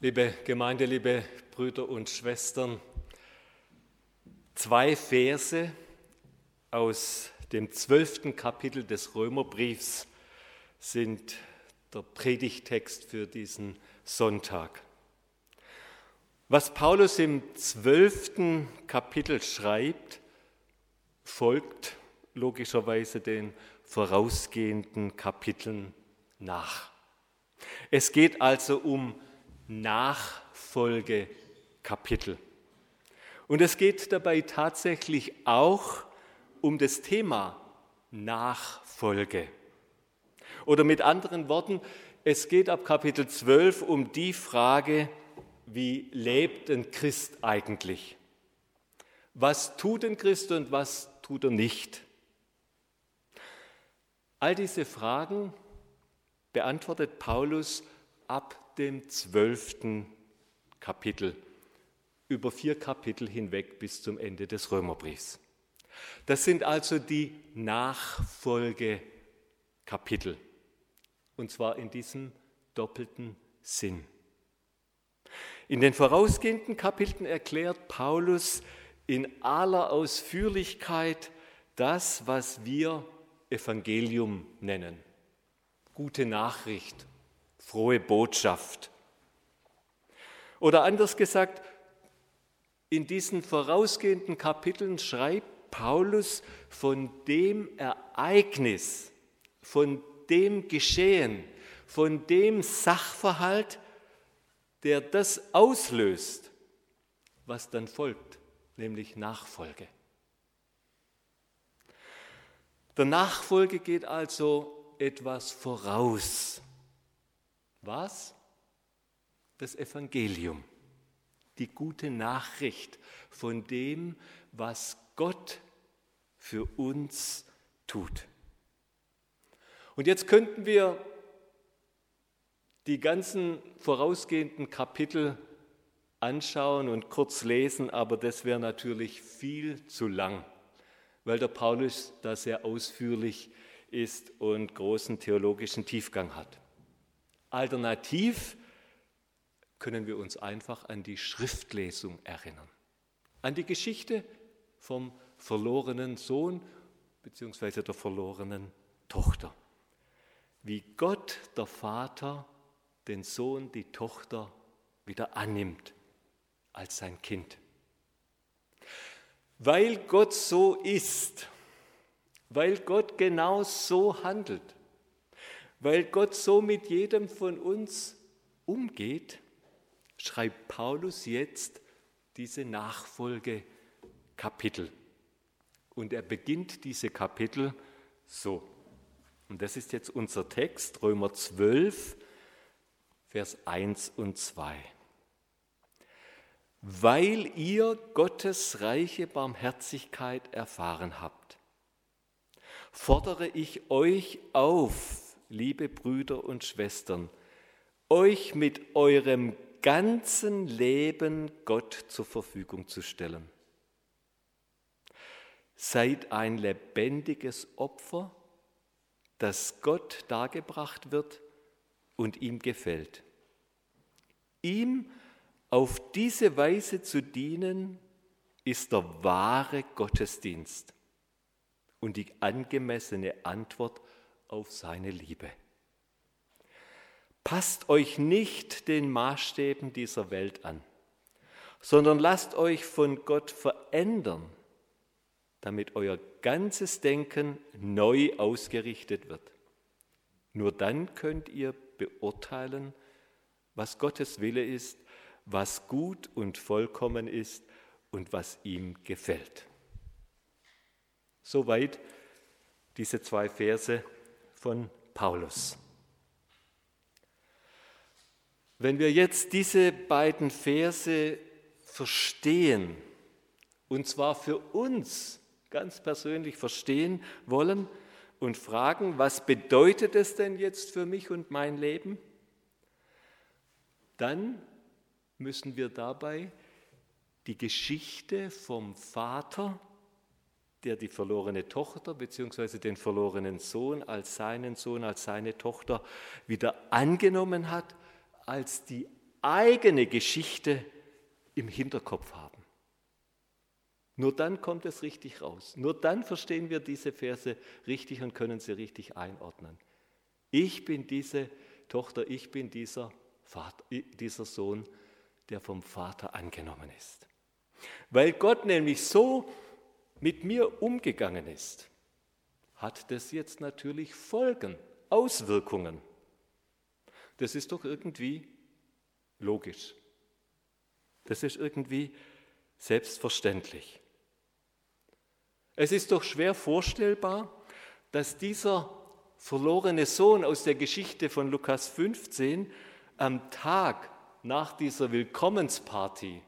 Liebe Gemeinde, liebe Brüder und Schwestern, zwei Verse aus dem zwölften Kapitel des Römerbriefs sind der Predigtext für diesen Sonntag. Was Paulus im zwölften Kapitel schreibt, folgt logischerweise den vorausgehenden Kapiteln nach. Es geht also um Nachfolgekapitel. Und es geht dabei tatsächlich auch um das Thema Nachfolge. Oder mit anderen Worten, es geht ab Kapitel 12 um die Frage, wie lebt ein Christ eigentlich? Was tut ein Christ und was tut er nicht? All diese Fragen beantwortet Paulus ab dem zwölften Kapitel, über vier Kapitel hinweg bis zum Ende des Römerbriefs. Das sind also die Nachfolgekapitel, und zwar in diesem doppelten Sinn. In den vorausgehenden Kapiteln erklärt Paulus in aller Ausführlichkeit das, was wir Evangelium nennen. Gute Nachricht, frohe Botschaft. Oder anders gesagt, in diesen vorausgehenden Kapiteln schreibt Paulus von dem Ereignis, von dem Geschehen, von dem Sachverhalt, der das auslöst, was dann folgt, nämlich Nachfolge. Der Nachfolge geht also etwas voraus. Was? Das Evangelium, die gute Nachricht von dem, was Gott für uns tut. Und jetzt könnten wir die ganzen vorausgehenden Kapitel anschauen und kurz lesen, aber das wäre natürlich viel zu lang, weil der Paulus da sehr ausführlich ist und großen theologischen Tiefgang hat. Alternativ können wir uns einfach an die Schriftlesung erinnern, an die Geschichte vom verlorenen Sohn bzw. der verlorenen Tochter. Wie Gott, der Vater, den Sohn, die Tochter wieder annimmt als sein Kind. Weil Gott so ist, weil Gott genau so handelt, weil Gott so mit jedem von uns umgeht, schreibt Paulus jetzt diese Nachfolgekapitel. Und er beginnt diese Kapitel so. Und das ist jetzt unser Text, Römer 12, Vers 1 und 2. Weil ihr Gottes reiche Barmherzigkeit erfahren habt, fordere ich euch auf, liebe Brüder und Schwestern, euch mit eurem ganzen Leben Gott zur Verfügung zu stellen. Seid ein lebendiges Opfer, das Gott dargebracht wird und ihm gefällt. Ihm auf diese Weise zu dienen, ist der wahre Gottesdienst und die angemessene Antwort auf seine Liebe. Passt euch nicht den Maßstäben dieser Welt an, sondern lasst euch von Gott verändern, damit euer ganzes Denken neu ausgerichtet wird. Nur dann könnt ihr beurteilen, was Gottes Wille ist, was gut und vollkommen ist und was ihm gefällt. Soweit diese zwei Verse von Paulus. Wenn wir jetzt diese beiden Verse verstehen, und zwar für uns ganz persönlich verstehen wollen und fragen, was bedeutet es denn jetzt für mich und mein Leben, dann müssen wir dabei die Geschichte vom Vater der die verlorene Tochter bzw. den verlorenen Sohn als seinen Sohn, als seine Tochter wieder angenommen hat, als die eigene Geschichte im Hinterkopf haben. Nur dann kommt es richtig raus. Nur dann verstehen wir diese Verse richtig und können sie richtig einordnen. Ich bin diese Tochter, ich bin dieser, Vater, dieser Sohn, der vom Vater angenommen ist. Weil Gott nämlich so mit mir umgegangen ist, hat das jetzt natürlich Folgen, Auswirkungen. Das ist doch irgendwie logisch. Das ist irgendwie selbstverständlich. Es ist doch schwer vorstellbar, dass dieser verlorene Sohn aus der Geschichte von Lukas 15 am Tag nach dieser Willkommensparty,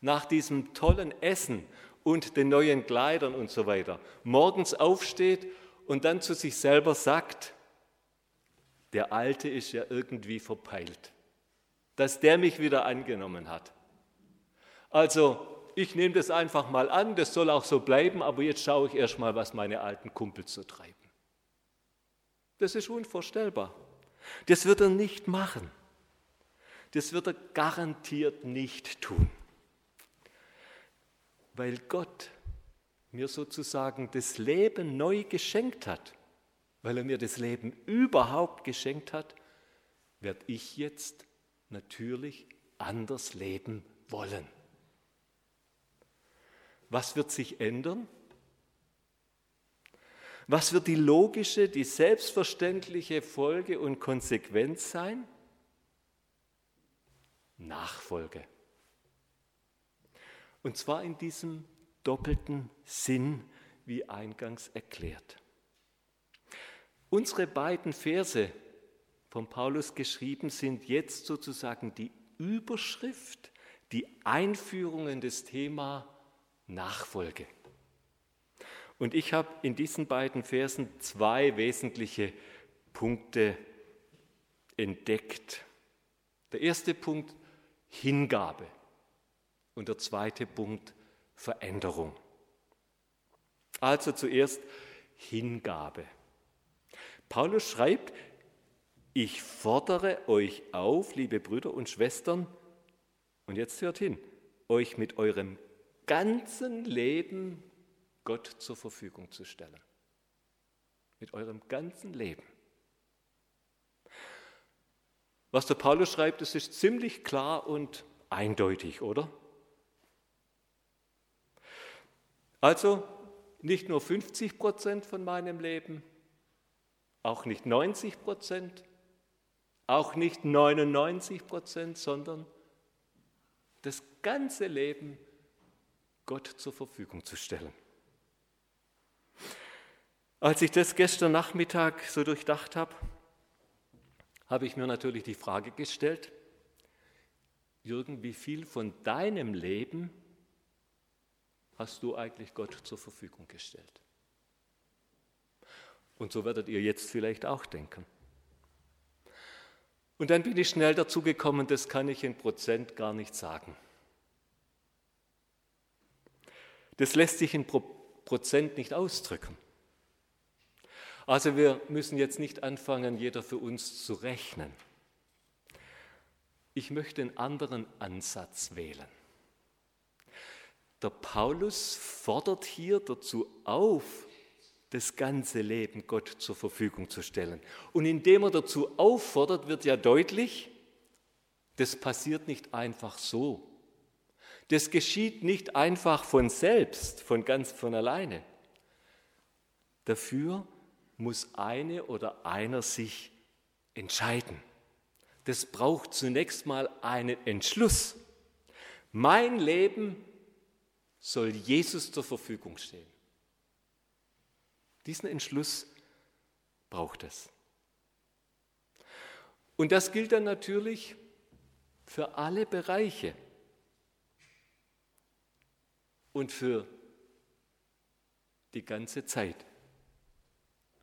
nach diesem tollen Essen und den neuen Kleidern und so weiter, morgens aufsteht und dann zu sich selber sagt, der Alte ist ja irgendwie verpeilt, dass der mich wieder angenommen hat. Also ich nehme das einfach mal an, das soll auch so bleiben, aber jetzt schaue ich erst mal, was meine alten Kumpels so treiben. Das ist unvorstellbar. Das wird er nicht machen. Das wird er garantiert nicht tun. Weil Gott mir sozusagen das Leben neu geschenkt hat, weil er mir das Leben überhaupt geschenkt hat, werde ich jetzt natürlich anders leben wollen. Was wird sich ändern? Was wird die logische, die selbstverständliche Folge und Konsequenz sein? Nachfolge. Und zwar in diesem doppelten Sinn, wie eingangs erklärt. Unsere beiden Verse von Paulus geschrieben sind jetzt sozusagen die Überschrift, die Einführung in das Thema Nachfolge. Und ich habe in diesen beiden Versen zwei wesentliche Punkte entdeckt. Der erste Punkt Hingabe und der zweite Punkt Veränderung. Also zuerst Hingabe. Paulus schreibt, ich fordere euch auf, liebe Brüder und Schwestern, und jetzt hört hin, euch mit eurem ganzen Leben Gott zur Verfügung zu stellen. Mit eurem ganzen Leben. Was der Paulus schreibt, das ist ziemlich klar und eindeutig, oder? Also nicht nur 50 Prozent von meinem Leben, auch nicht 90 Prozent, auch nicht 99 Prozent, sondern das ganze Leben Gott zur Verfügung zu stellen. Als ich das gestern Nachmittag so durchdacht habe, habe ich mir natürlich die Frage gestellt, Jürgen, wie viel von deinem Leben hast du eigentlich Gott zur Verfügung gestellt? Und so werdet ihr jetzt vielleicht auch denken. Und dann bin ich schnell dazu gekommen, das kann ich in Prozent gar nicht sagen. Das lässt sich in Prozent nicht ausdrücken. Also wir müssen jetzt nicht anfangen, jeder für uns zu rechnen. Ich möchte einen anderen Ansatz wählen. Der Paulus fordert hier dazu auf, das ganze Leben Gott zur Verfügung zu stellen. Und indem er dazu auffordert, wird ja deutlich, das passiert nicht einfach so. Das geschieht nicht einfach von selbst, von ganz von alleine. Dafür muss eine oder einer sich entscheiden. Das braucht zunächst mal einen Entschluss. Mein Leben soll Jesus zur Verfügung stehen. Diesen Entschluss braucht es. Und das gilt dann natürlich für alle Bereiche und für die ganze Zeit.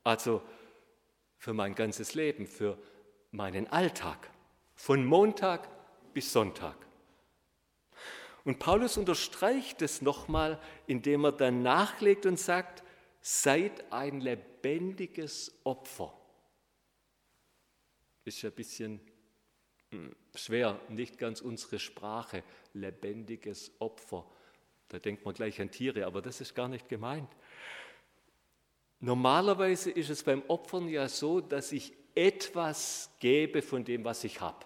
Also für mein ganzes Leben, für meinen Alltag, von Montag bis Sonntag. Und Paulus unterstreicht es nochmal, indem er dann nachlegt und sagt, seid ein lebendiges Opfer. Ist ja ein bisschen hm, schwer, nicht ganz unsere Sprache, lebendiges Opfer. Da denkt man gleich an Tiere, aber das ist gar nicht gemeint. Normalerweise ist es beim Opfern ja so, dass ich etwas gebe von dem, was ich habe.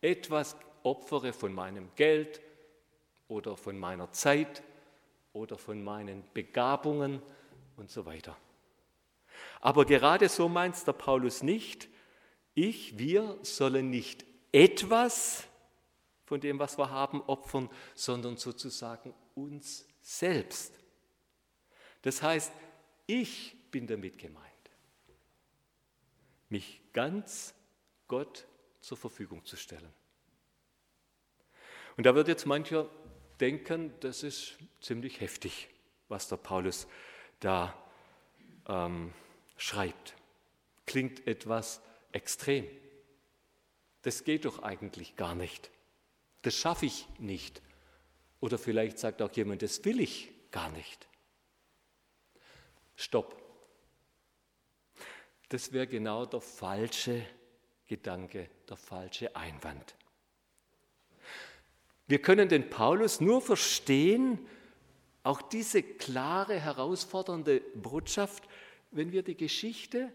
Etwas opfere von meinem Geld oder von meiner Zeit oder von meinen Begabungen und so weiter. Aber gerade so meint der Paulus nicht. Ich, wir sollen nicht etwas von dem, was wir haben, opfern, sondern sozusagen uns selbst. Das heißt, ich bin damit gemeint. Mich ganz Gott zur Verfügung zu stellen. Und da wird jetzt mancher denken, das ist ziemlich heftig, was der Paulus da ähm, schreibt. Klingt etwas extrem. Das geht doch eigentlich gar nicht. Das schaffe ich nicht. Oder vielleicht sagt auch jemand, das will ich gar nicht. Stopp. Das wäre genau der falsche Gedanke, der falsche Einwand. Wir können den Paulus nur verstehen, auch diese klare, herausfordernde Botschaft, wenn wir die Geschichte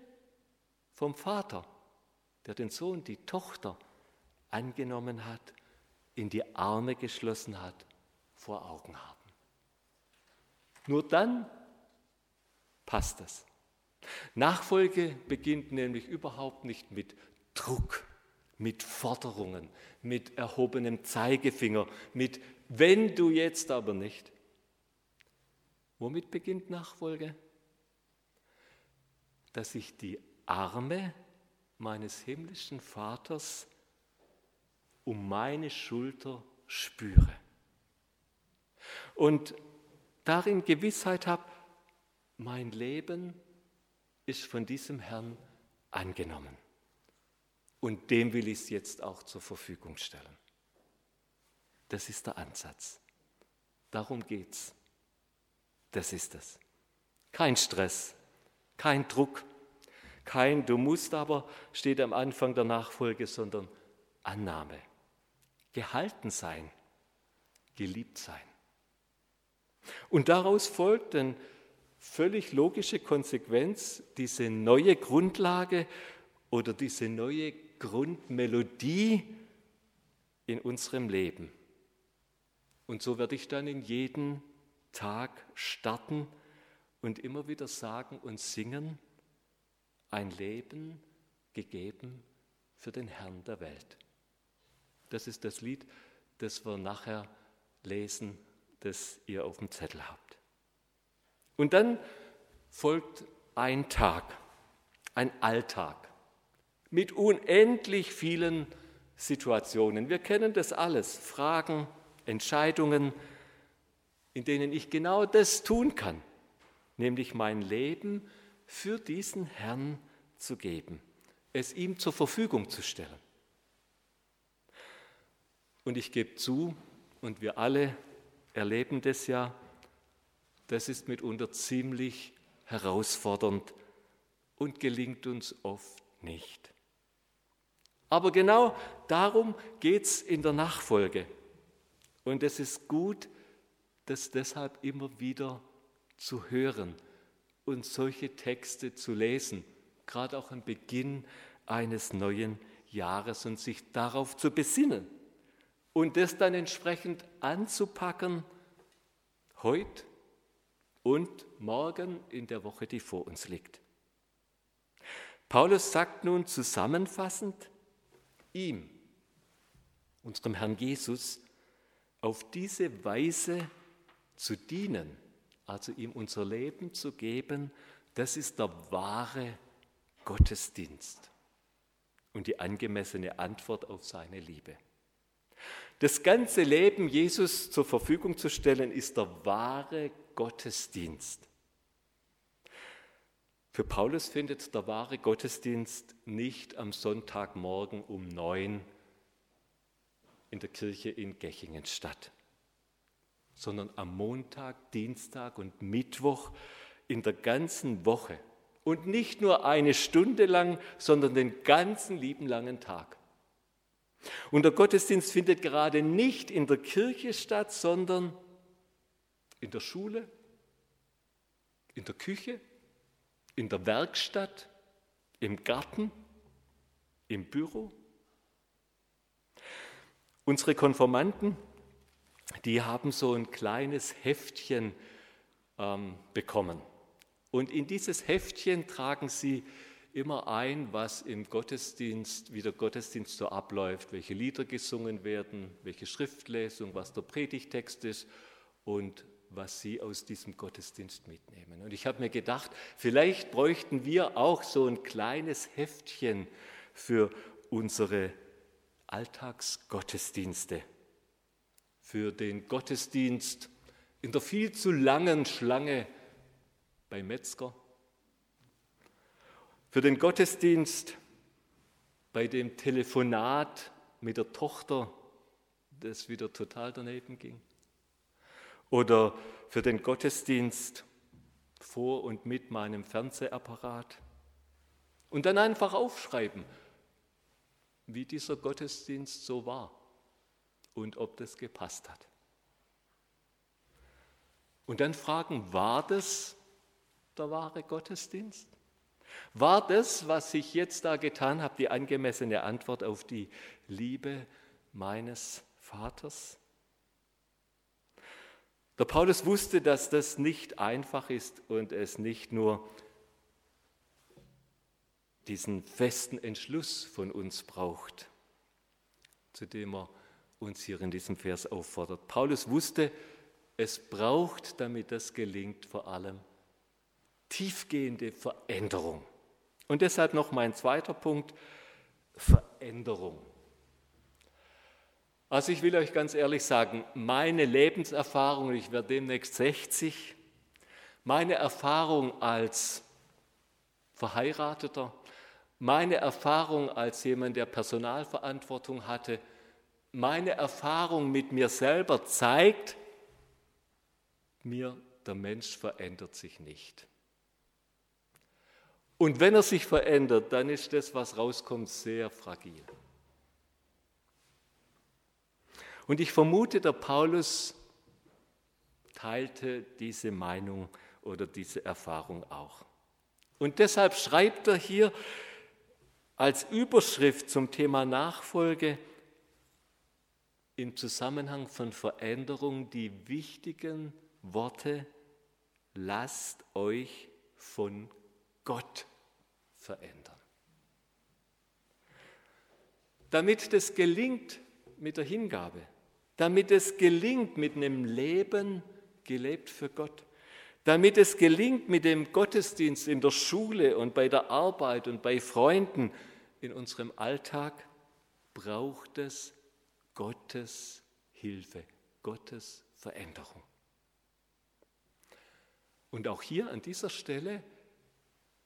vom Vater, der den Sohn, die Tochter angenommen hat, in die Arme geschlossen hat, vor Augen haben. Nur dann passt es. Nachfolge beginnt nämlich überhaupt nicht mit Druck, mit Forderungen, mit erhobenem Zeigefinger, mit wenn du jetzt aber nicht. Womit beginnt Nachfolge? Dass ich die Arme meines himmlischen Vaters um meine Schulter spüre. Und darin Gewissheit habe, mein Leben ist von diesem Herrn angenommen. Und dem will ich es jetzt auch zur Verfügung stellen. Das ist der Ansatz. Darum geht's. Das ist es. Kein Stress, kein Druck, kein Du musst aber steht am Anfang der Nachfolge, sondern Annahme. Gehalten sein, geliebt sein. Und daraus folgt eine völlig logische Konsequenz, diese neue Grundlage oder diese neue Grundmelodie in unserem Leben. Und so werde ich dann in jeden Tag starten und immer wieder sagen und singen, ein Leben gegeben für den Herrn der Welt. Das ist das Lied, das wir nachher lesen, das ihr auf dem Zettel habt. Und dann folgt ein Tag, ein Alltag mit unendlich vielen Situationen. Wir kennen das alles, Fragen, Entscheidungen, in denen ich genau das tun kann, nämlich mein Leben für diesen Herrn zu geben, es ihm zur Verfügung zu stellen. Und ich gebe zu, und wir alle erleben das ja, das ist mitunter ziemlich herausfordernd und gelingt uns oft nicht. Aber genau darum geht es in der Nachfolge. Und es ist gut, das deshalb immer wieder zu hören und solche Texte zu lesen, gerade auch am Beginn eines neuen Jahres und sich darauf zu besinnen und das dann entsprechend anzupacken, heute und morgen in der Woche, die vor uns liegt. Paulus sagt nun zusammenfassend, ihm, unserem Herrn Jesus, auf diese Weise zu dienen, also ihm unser Leben zu geben, das ist der wahre Gottesdienst und die angemessene Antwort auf seine Liebe. Das ganze Leben Jesus zur Verfügung zu stellen, ist der wahre Gottesdienst. Für Paulus findet der wahre Gottesdienst nicht am Sonntagmorgen um neun in der Kirche in Gechingen statt, sondern am Montag, Dienstag und Mittwoch in der ganzen Woche. Und nicht nur eine Stunde lang, sondern den ganzen lieben langen Tag. Und der Gottesdienst findet gerade nicht in der Kirche statt, sondern in der Schule, in der Küche, in der Werkstatt, im Garten, im Büro. Unsere Konformanten, die haben so ein kleines Heftchen ähm, bekommen. Und in dieses Heftchen tragen sie immer ein, was im Gottesdienst, wie der Gottesdienst so abläuft, welche Lieder gesungen werden, welche Schriftlesung, was der Predigtext ist und was Sie aus diesem Gottesdienst mitnehmen. Und ich habe mir gedacht, vielleicht bräuchten wir auch so ein kleines Heftchen für unsere Alltagsgottesdienste, für den Gottesdienst in der viel zu langen Schlange bei Metzger, für den Gottesdienst bei dem Telefonat mit der Tochter, das wieder total daneben ging, oder für den Gottesdienst vor und mit meinem Fernsehapparat und dann einfach aufschreiben, wie dieser Gottesdienst so war und ob das gepasst hat. Und dann fragen, war das der wahre Gottesdienst? War das, was ich jetzt da getan habe, die angemessene Antwort auf die Liebe meines Vaters? Der Paulus wusste, dass das nicht einfach ist und es nicht nur diesen festen Entschluss von uns braucht, zu dem er uns hier in diesem Vers auffordert. Paulus wusste, es braucht, damit das gelingt, vor allem tiefgehende Veränderung. Und deshalb noch mein zweiter Punkt, Veränderung. Also ich will euch ganz ehrlich sagen, meine Lebenserfahrung, ich werde demnächst 60, meine Erfahrung als Verheirateter, meine Erfahrung als jemand, der Personalverantwortung hatte, meine Erfahrung mit mir selber zeigt, mir, der Mensch verändert sich nicht. Und wenn er sich verändert, dann ist das, was rauskommt, sehr fragil. Und ich vermute, der Paulus teilte diese Meinung oder diese Erfahrung auch. Und deshalb schreibt er hier als Überschrift zum Thema Nachfolge im Zusammenhang von Veränderung die wichtigen Worte, lasst euch von Gott verändern. Damit es gelingt mit der Hingabe, damit es gelingt mit einem Leben gelebt für Gott, damit es gelingt mit dem Gottesdienst in der Schule und bei der Arbeit und bei Freunden in unserem Alltag, braucht es Gottes Hilfe, Gottes Veränderung. Und auch hier an dieser Stelle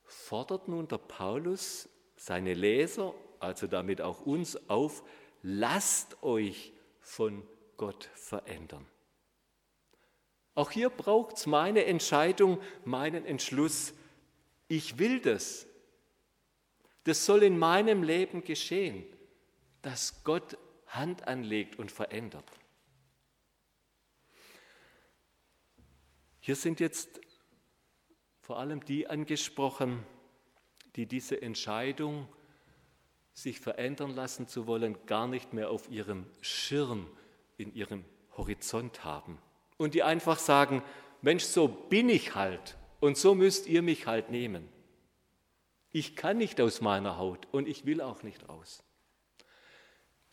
fordert nun der Paulus seine Leser, also damit auch uns, auf, lasst euch von Gott verändern. Auch hier braucht es meine Entscheidung, meinen Entschluss. Ich will das. Das soll in meinem Leben geschehen, dass Gott Hand anlegt und verändert. Hier sind jetzt vor allem die angesprochen, die diese Entscheidung, sich verändern lassen zu wollen, gar nicht mehr auf ihrem Schirm, in ihrem Horizont haben. Und die einfach sagen, Mensch, so bin ich halt und so müsst ihr mich halt nehmen. Ich kann nicht aus meiner Haut und ich will auch nicht raus.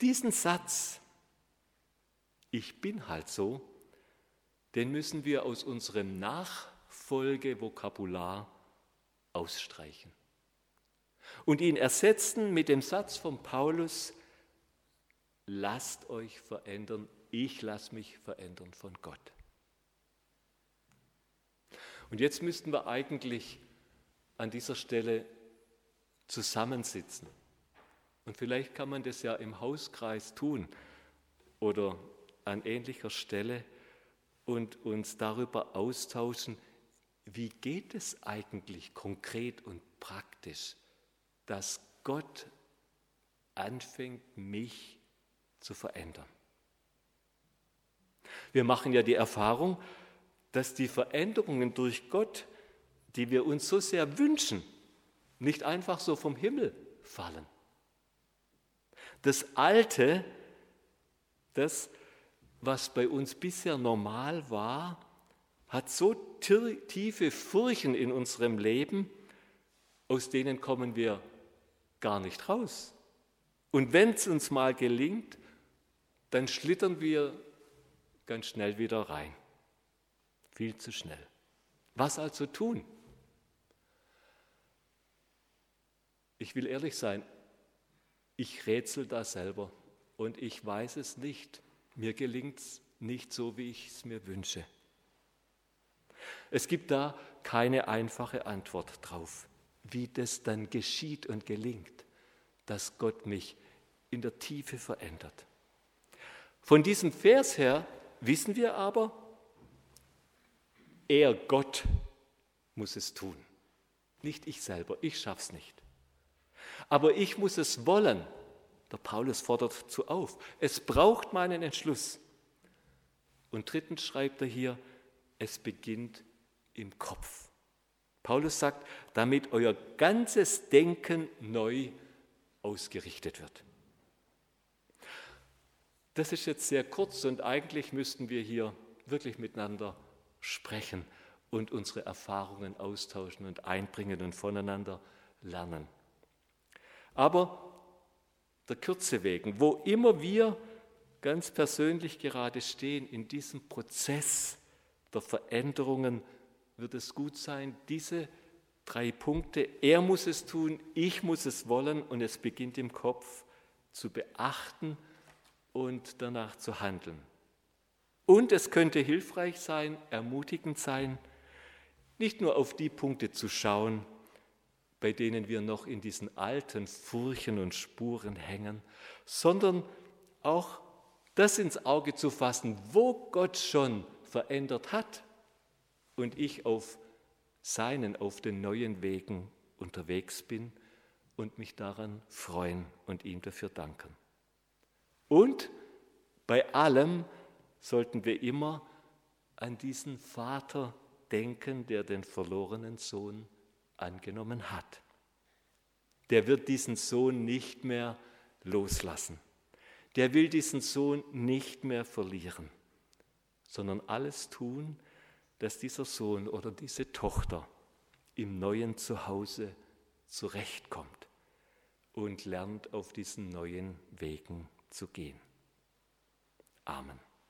Diesen Satz, ich bin halt so, den müssen wir aus unserem Nach Folgevokabular ausstreichen und ihn ersetzen mit dem Satz von Paulus, lasst euch verändern, ich lasse mich verändern von Gott. Und jetzt müssten wir eigentlich an dieser Stelle zusammensitzen. Und vielleicht kann man das ja im Hauskreis tun oder an ähnlicher Stelle und uns darüber austauschen, wie geht es eigentlich konkret und praktisch, dass Gott anfängt, mich zu verändern. Wir machen ja die Erfahrung, dass die Veränderungen durch Gott, die wir uns so sehr wünschen, nicht einfach so vom Himmel fallen. Das Alte, das, was bei uns bisher normal war, hat so tiefe Furchen in unserem Leben, aus denen kommen wir gar nicht raus. Und wenn es uns mal gelingt, dann schlittern wir ganz schnell wieder rein. Viel zu schnell. Was also tun? Ich will ehrlich sein, ich rätsel da selber und ich weiß es nicht. Mir gelingt es nicht so, wie ich es mir wünsche. Es gibt da keine einfache Antwort drauf, wie das dann geschieht und gelingt, dass Gott mich in der Tiefe verändert. Von diesem Vers her wissen wir aber, er, Gott, muss es tun. Nicht ich selber, ich schaff's nicht. Aber ich muss es wollen. Der Paulus fordert zu auf. Es braucht meinen Entschluss. Und drittens schreibt er hier, es beginnt im Kopf. Paulus sagt, damit euer ganzes Denken neu ausgerichtet wird. Das ist jetzt sehr kurz und eigentlich müssten wir hier wirklich miteinander sprechen und unsere Erfahrungen austauschen und einbringen und voneinander lernen. Aber der Kürze wegen, wo immer wir ganz persönlich gerade stehen in diesem Prozess der Veränderungen, wird es gut sein, diese drei Punkte, er muss es tun, ich muss es wollen und es beginnt im Kopf zu beachten und danach zu handeln. Und es könnte hilfreich sein, ermutigend sein, nicht nur auf die Punkte zu schauen, bei denen wir noch in diesen alten Furchen und Spuren hängen, sondern auch das ins Auge zu fassen, wo Gott schon verändert hat und ich auf seinen, auf den neuen Wegen unterwegs bin und mich daran freuen und ihm dafür danken. Und bei allem sollten wir immer an diesen Vater denken, der den verlorenen Sohn angenommen hat. Der wird diesen Sohn nicht mehr loslassen. Der will diesen Sohn nicht mehr verlieren, sondern alles tun, dass dieser Sohn oder diese Tochter im neuen Zuhause zurechtkommt und lernt auf diesen neuen Wegen zu gehen. Amen.